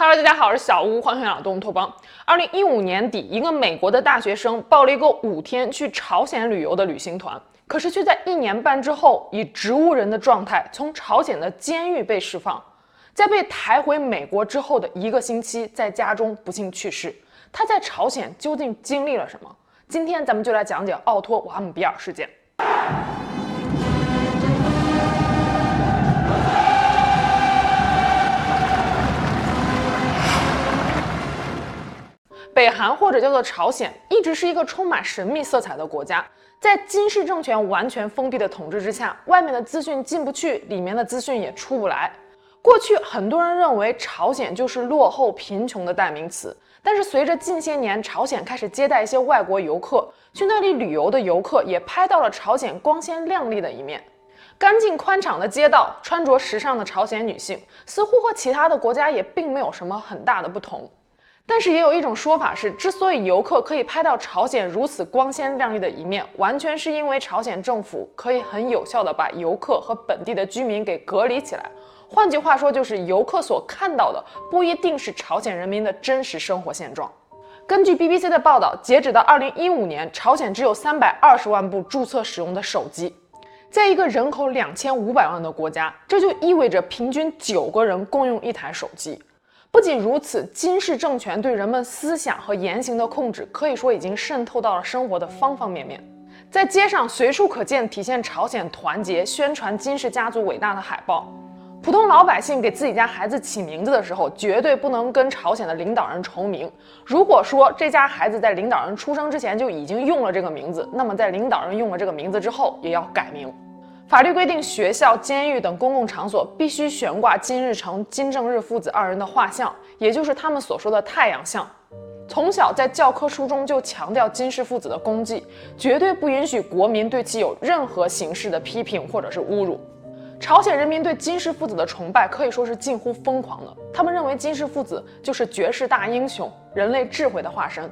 Hello，大家好，我是小吴，欢迎来到动物托邦。二零一五年底，一个美国的大学生报了一个五天去朝鲜旅游的旅行团，可是却在一年半之后，以植物人的状态从朝鲜的监狱被释放，在被抬回美国之后的一个星期，在家中不幸去世。他在朝鲜究竟经历了什么？今天咱们就来讲讲奥托·瓦姆比尔事件。北韩或者叫做朝鲜，一直是一个充满神秘色彩的国家。在金氏政权完全封闭的统治之下，外面的资讯进不去，里面的资讯也出不来。过去很多人认为朝鲜就是落后贫穷的代名词，但是随着近些年朝鲜开始接待一些外国游客，去那里旅游的游客也拍到了朝鲜光鲜亮丽的一面，干净宽敞的街道，穿着时尚的朝鲜女性，似乎和其他的国家也并没有什么很大的不同。但是也有一种说法是，之所以游客可以拍到朝鲜如此光鲜亮丽的一面，完全是因为朝鲜政府可以很有效地把游客和本地的居民给隔离起来。换句话说，就是游客所看到的不一定是朝鲜人民的真实生活现状。根据 BBC 的报道，截止到2015年，朝鲜只有320万部注册使用的手机，在一个人口2500万的国家，这就意味着平均九个人共用一台手机。不仅如此，金氏政权对人们思想和言行的控制，可以说已经渗透到了生活的方方面面。在街上随处可见体现朝鲜团结、宣传金氏家族伟大的海报。普通老百姓给自己家孩子起名字的时候，绝对不能跟朝鲜的领导人重名。如果说这家孩子在领导人出生之前就已经用了这个名字，那么在领导人用了这个名字之后，也要改名。法律规定，学校、监狱等公共场所必须悬挂金日成、金正日父子二人的画像，也就是他们所说的“太阳像”。从小在教科书中就强调金氏父子的功绩，绝对不允许国民对其有任何形式的批评或者是侮辱。朝鲜人民对金氏父子的崇拜可以说是近乎疯狂的，他们认为金氏父子就是绝世大英雄、人类智慧的化身。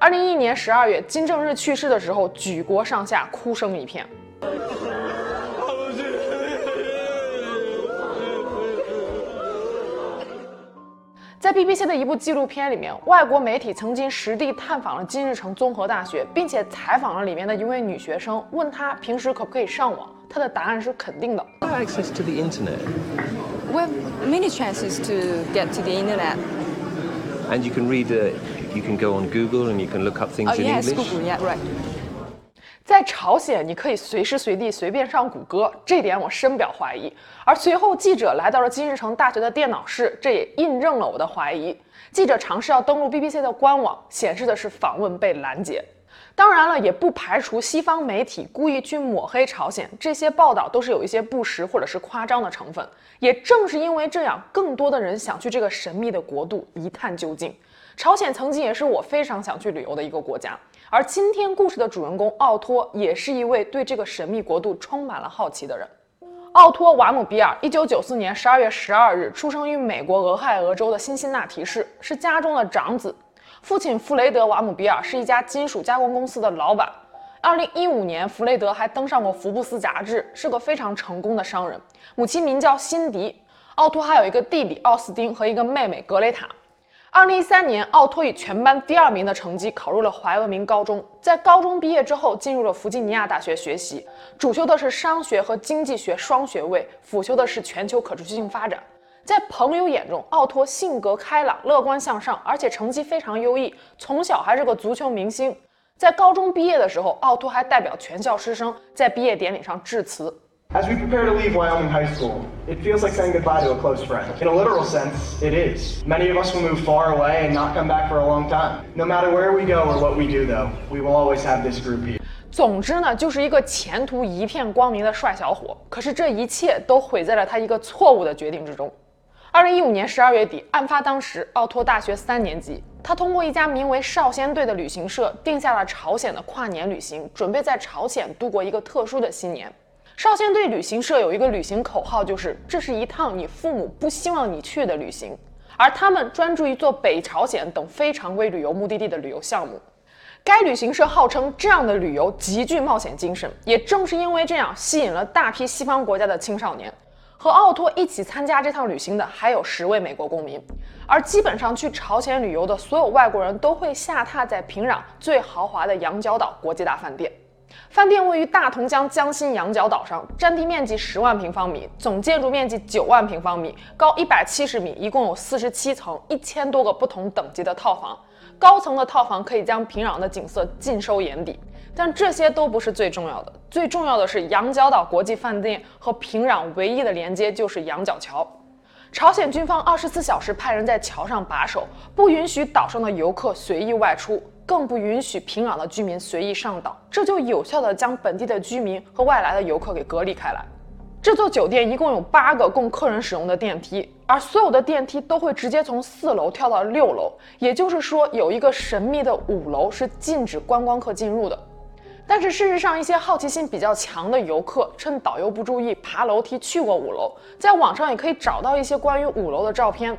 二零一一年十二月，金正日去世的时候，举国上下哭声一片。在 BBC 的一部纪录片里面，外国媒体曾经实地探访了金日成综合大学，并且采访了里面的一位女学生，问她平时可不可以上网。她的答案是肯定的。Access to the internet. We have many chances to get to the internet. And you can read, uh, you can go on Google and you can look up things Oh in yes, English. Google, yeah, right. 在朝鲜，你可以随时随地随便上谷歌，这点我深表怀疑。而随后记者来到了金日成大学的电脑室，这也印证了我的怀疑。记者尝试要登录 BBC 的官网，显示的是访问被拦截。当然了，也不排除西方媒体故意去抹黑朝鲜，这些报道都是有一些不实或者是夸张的成分。也正是因为这样，更多的人想去这个神秘的国度一探究竟。朝鲜曾经也是我非常想去旅游的一个国家。而今天故事的主人公奥托也是一位对这个神秘国度充满了好奇的人。奥托·瓦姆比尔，一九九四年十二月十二日出生于美国俄亥俄州的辛辛那提市，是家中的长子。父亲弗雷德·瓦姆比尔是一家金属加工公司的老板。二零一五年，弗雷德还登上过福布斯杂志，是个非常成功的商人。母亲名叫辛迪。奥托还有一个弟弟奥斯丁和一个妹妹格雷塔。二零一三年，奥托以全班第二名的成绩考入了怀俄明高中。在高中毕业之后，进入了弗吉尼亚大学学习，主修的是商学和经济学双学位，辅修的是全球可持续性发展。在朋友眼中，奥托性格开朗、乐观向上，而且成绩非常优异，从小还是个足球明星。在高中毕业的时候，奥托还代表全校师生在毕业典礼上致辞。As we prepare to leave Wyoming High School, it feels like saying goodbye to a close friend. In a literal sense, it is. Many of us will move far away and not come back for a long time. No matter where we go or what we do, though, we will always have this group here. 总之呢，就是一个前途一片光明的帅小伙。可是这一切都毁在了他一个错误的决定之中。二零一五年十二月底，案发当时，奥托大学三年级，他通过一家名为少先队的旅行社定下了朝鲜的跨年旅行，准备在朝鲜度过一个特殊的新年。少先队旅行社有一个旅行口号，就是这是一趟你父母不希望你去的旅行，而他们专注于做北朝鲜等非常规旅游目的地的旅游项目。该旅行社号称这样的旅游极具冒险精神，也正是因为这样吸引了大批西方国家的青少年。和奥托一起参加这趟旅行的还有十位美国公民，而基本上去朝鲜旅游的所有外国人都会下榻在平壤最豪华的羊角岛国际大饭店。饭店位于大同江江心羊角岛上，占地面积十万平方米，总建筑面积九万平方米，高一百七十米，一共有四十七层，一千多个不同等级的套房。高层的套房可以将平壤的景色尽收眼底，但这些都不是最重要的。最重要的是，羊角岛国际饭店和平壤唯一的连接就是羊角桥。朝鲜军方二十四小时派人在桥上把守，不允许岛上的游客随意外出。更不允许平壤的居民随意上岛，这就有效地将本地的居民和外来的游客给隔离开来。这座酒店一共有八个供客人使用的电梯，而所有的电梯都会直接从四楼跳到六楼，也就是说，有一个神秘的五楼是禁止观光客进入的。但是事实上，一些好奇心比较强的游客趁导游不注意爬楼梯去过五楼，在网上也可以找到一些关于五楼的照片。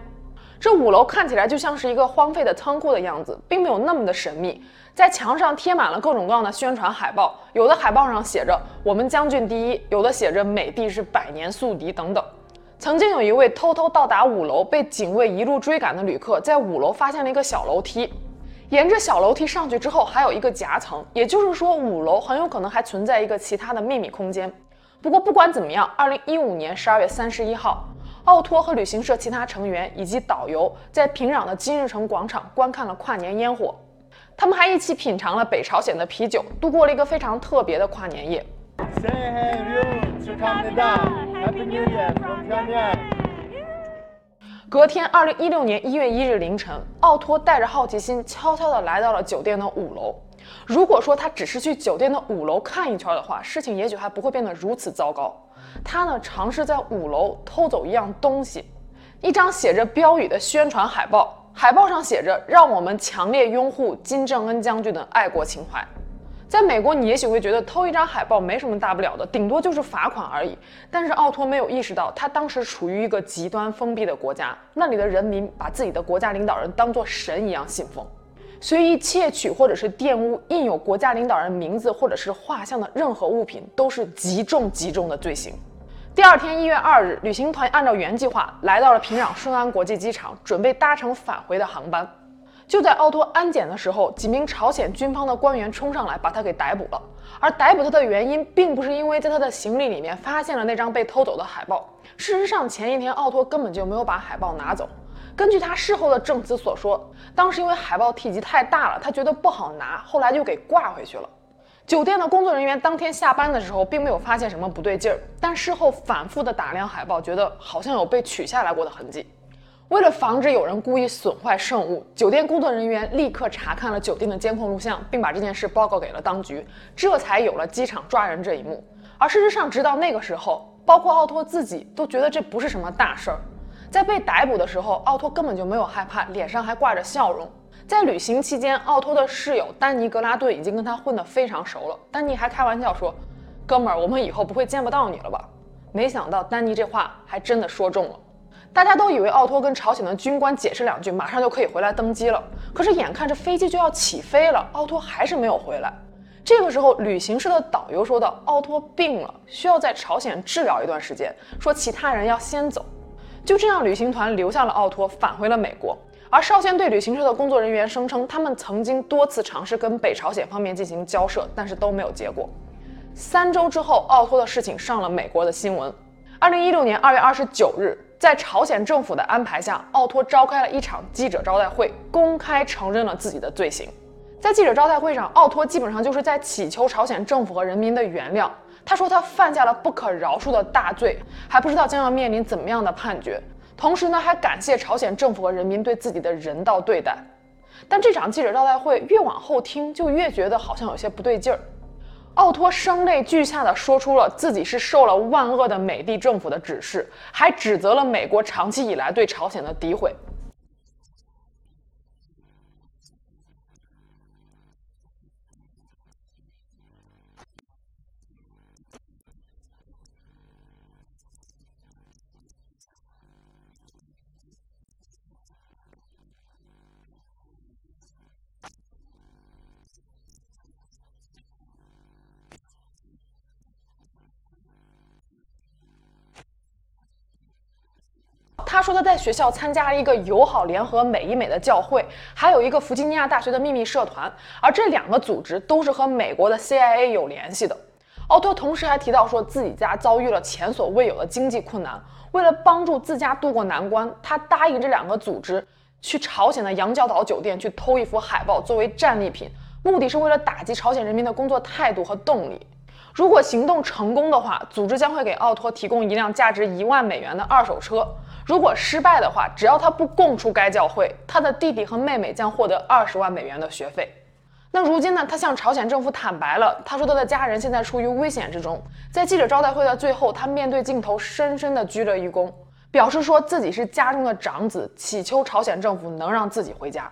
这五楼看起来就像是一个荒废的仓库的样子，并没有那么的神秘。在墙上贴满了各种各样的宣传海报，有的海报上写着“我们将军第一”，有的写着“美帝是百年宿敌”等等。曾经有一位偷偷到达五楼，被警卫一路追赶的旅客，在五楼发现了一个小楼梯，沿着小楼梯上去之后，还有一个夹层，也就是说，五楼很有可能还存在一个其他的秘密空间。不过不管怎么样，二零一五年十二月三十一号。奥托和旅行社其他成员以及导游在平壤的金日成广场观看了跨年烟火，他们还一起品尝了北朝鲜的啤酒，度过了一个非常特别的跨年夜。say have you to come down，let me be your boyfriend 隔天，二零一六年一月一日凌晨，奥托带着好奇心，悄悄地来到了酒店的五楼。如果说他只是去酒店的五楼看一圈的话，事情也许还不会变得如此糟糕。他呢，尝试在五楼偷走一样东西，一张写着标语的宣传海报，海报上写着“让我们强烈拥护金正恩将军的爱国情怀”。在美国，你也许会觉得偷一张海报没什么大不了的，顶多就是罚款而已。但是奥托没有意识到，他当时处于一个极端封闭的国家，那里的人民把自己的国家领导人当作神一样信奉。随意窃取或者是玷污印有国家领导人名字或者是画像的任何物品，都是极重极重的罪行。第二天一月二日，旅行团按照原计划来到了平壤顺安国际机场，准备搭乘返回的航班。就在奥托安检的时候，几名朝鲜军方的官员冲上来把他给逮捕了。而逮捕他的原因，并不是因为在他的行李里面发现了那张被偷走的海报。事实上，前一天奥托根本就没有把海报拿走。根据他事后的证词所说，当时因为海报体积太大了，他觉得不好拿，后来就给挂回去了。酒店的工作人员当天下班的时候，并没有发现什么不对劲儿，但事后反复的打量海报，觉得好像有被取下来过的痕迹。为了防止有人故意损坏圣物，酒店工作人员立刻查看了酒店的监控录像，并把这件事报告给了当局，这才有了机场抓人这一幕。而事实上，直到那个时候，包括奥托自己都觉得这不是什么大事儿。在被逮捕的时候，奥托根本就没有害怕，脸上还挂着笑容。在旅行期间，奥托的室友丹尼格拉顿已经跟他混得非常熟了。丹尼还开玩笑说：“哥们儿，我们以后不会见不到你了吧？”没想到丹尼这话还真的说中了。大家都以为奥托跟朝鲜的军官解释两句，马上就可以回来登机了。可是眼看着飞机就要起飞了，奥托还是没有回来。这个时候，旅行社的导游说道：“奥托病了，需要在朝鲜治疗一段时间，说其他人要先走。”就这样，旅行团留下了奥托，返回了美国。而少先队旅行社的工作人员声称，他们曾经多次尝试跟北朝鲜方面进行交涉，但是都没有结果。三周之后，奥托的事情上了美国的新闻。二零一六年二月二十九日，在朝鲜政府的安排下，奥托召开了一场记者招待会，公开承认了自己的罪行。在记者招待会上，奥托基本上就是在祈求朝鲜政府和人民的原谅。他说他犯下了不可饶恕的大罪，还不知道将要面临怎么样的判决。同时呢，还感谢朝鲜政府和人民对自己的人道对待。但这场记者招待会越往后听，就越觉得好像有些不对劲儿。奥托声泪俱下地说出了自己是受了万恶的美帝政府的指示，还指责了美国长期以来对朝鲜的诋毁。他说他在学校参加了一个友好联合美伊美的教会，还有一个弗吉尼亚大学的秘密社团，而这两个组织都是和美国的 CIA 有联系的。奥托同时还提到说自己家遭遇了前所未有的经济困难，为了帮助自家渡过难关，他答应这两个组织去朝鲜的洋教岛酒店去偷一幅海报作为战利品，目的是为了打击朝鲜人民的工作态度和动力。如果行动成功的话，组织将会给奥托提供一辆价值一万美元的二手车；如果失败的话，只要他不供出该教会，他的弟弟和妹妹将获得二十万美元的学费。那如今呢？他向朝鲜政府坦白了，他说他的家人现在处于危险之中。在记者招待会的最后，他面对镜头深深地鞠了一躬，表示说自己是家中的长子，祈求朝鲜政府能让自己回家。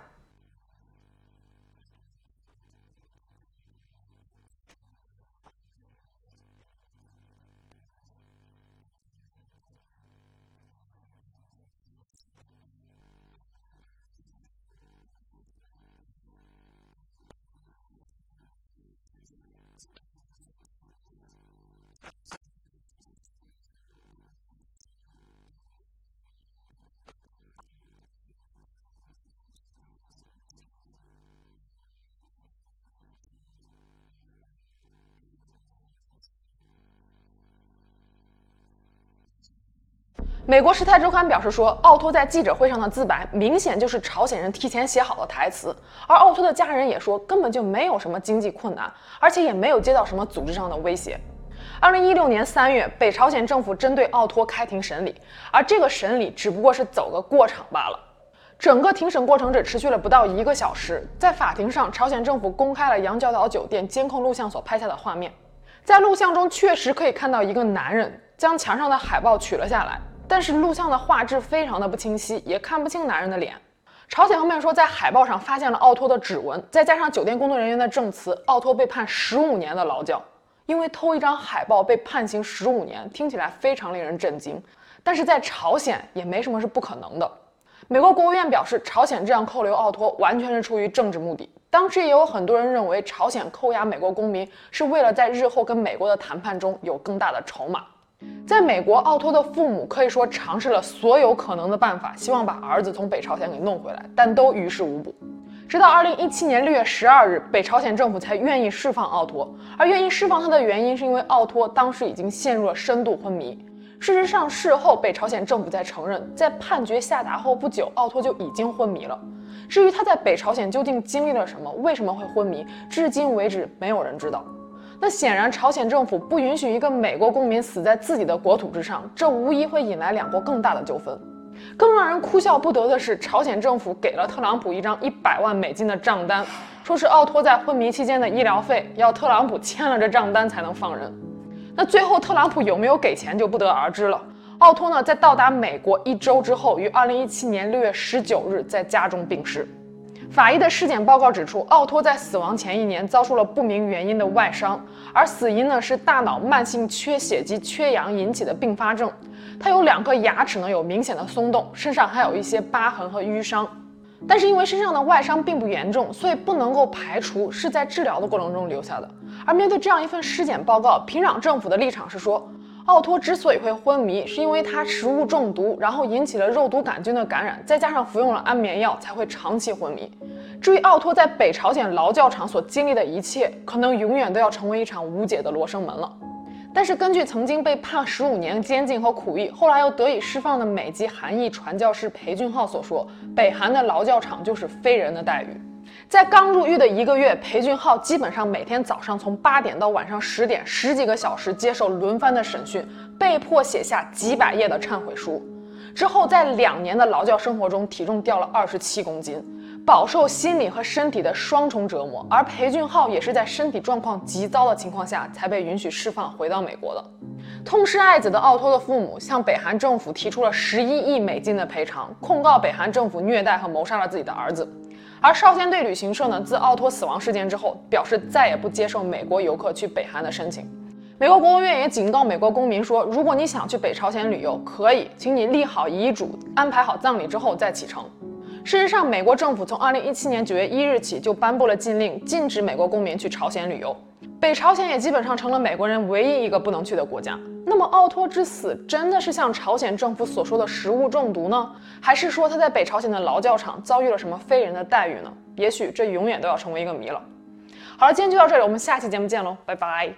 美国《时泰周刊》表示说，奥托在记者会上的自白明显就是朝鲜人提前写好的台词，而奥托的家人也说根本就没有什么经济困难，而且也没有接到什么组织上的威胁。二零一六年三月，北朝鲜政府针对奥托开庭审理，而这个审理只不过是走个过场罢了。整个庭审过程只持续了不到一个小时，在法庭上，朝鲜政府公开了杨教岛酒店监控录像所拍下的画面，在录像中确实可以看到一个男人将墙上的海报取了下来。但是录像的画质非常的不清晰，也看不清男人的脸。朝鲜方面说，在海报上发现了奥托的指纹，再加上酒店工作人员的证词，奥托被判十五年的劳教。因为偷一张海报被判刑十五年，听起来非常令人震惊。但是在朝鲜也没什么是不可能的。美国国务院表示，朝鲜这样扣留奥托完全是出于政治目的。当时也有很多人认为，朝鲜扣押美国公民是为了在日后跟美国的谈判中有更大的筹码。在美国，奥托的父母可以说尝试了所有可能的办法，希望把儿子从北朝鲜给弄回来，但都于事无补。直到二零一七年六月十二日，北朝鲜政府才愿意释放奥托，而愿意释放他的原因是因为奥托当时已经陷入了深度昏迷。事实上，事后北朝鲜政府才承认，在判决下达后不久，奥托就已经昏迷了。至于他在北朝鲜究竟经历了什么，为什么会昏迷，至今为止没有人知道。那显然，朝鲜政府不允许一个美国公民死在自己的国土之上，这无疑会引来两国更大的纠纷。更让人哭笑不得的是，朝鲜政府给了特朗普一张一百万美金的账单，说是奥托在昏迷期间的医疗费，要特朗普签了这账单才能放人。那最后，特朗普有没有给钱就不得而知了。奥托呢，在到达美国一周之后，于二零一七年六月十九日在家中病逝。法医的尸检报告指出，奥托在死亡前一年遭受了不明原因的外伤，而死因呢是大脑慢性缺血及缺氧引起的并发症。他有两颗牙齿呢有明显的松动，身上还有一些疤痕和淤伤。但是因为身上的外伤并不严重，所以不能够排除是在治疗的过程中留下的。而面对这样一份尸检报告，平壤政府的立场是说，奥托之所以会昏迷，是因为他食物中毒，然后引起了肉毒杆菌的感染，再加上服用了安眠药，才会长期昏迷。至于奥托在北朝鲜劳教场所经历的一切，可能永远都要成为一场无解的罗生门了。但是根据曾经被判十五年监禁和苦役，后来又得以释放的美籍韩裔传教士裴俊浩所说，北韩的劳教场就是非人的待遇。在刚入狱的一个月，裴俊浩基本上每天早上从八点到晚上十点，十几个小时接受轮番的审讯，被迫写下几百页的忏悔书。之后，在两年的劳教生活中，体重掉了二十七公斤，饱受心理和身体的双重折磨。而裴俊浩也是在身体状况极糟的情况下，才被允许释放回到美国的。痛失爱子的奥托的父母向北韩政府提出了十一亿美金的赔偿，控告北韩政府虐待和谋杀了自己的儿子。而少先队旅行社呢，自奥托死亡事件之后，表示再也不接受美国游客去北韩的申请。美国国务院也警告美国公民说，如果你想去北朝鲜旅游，可以，请你立好遗嘱，安排好葬礼之后再启程。事实上，美国政府从2017年9月1日起就颁布了禁令，禁止美国公民去朝鲜旅游。北朝鲜也基本上成了美国人唯一一个不能去的国家。那么奥托之死真的是像朝鲜政府所说的食物中毒呢？还是说他在北朝鲜的劳教场遭遇了什么非人的待遇呢？也许这永远都要成为一个谜了。好了，今天就到这里，我们下期节目见喽，拜拜。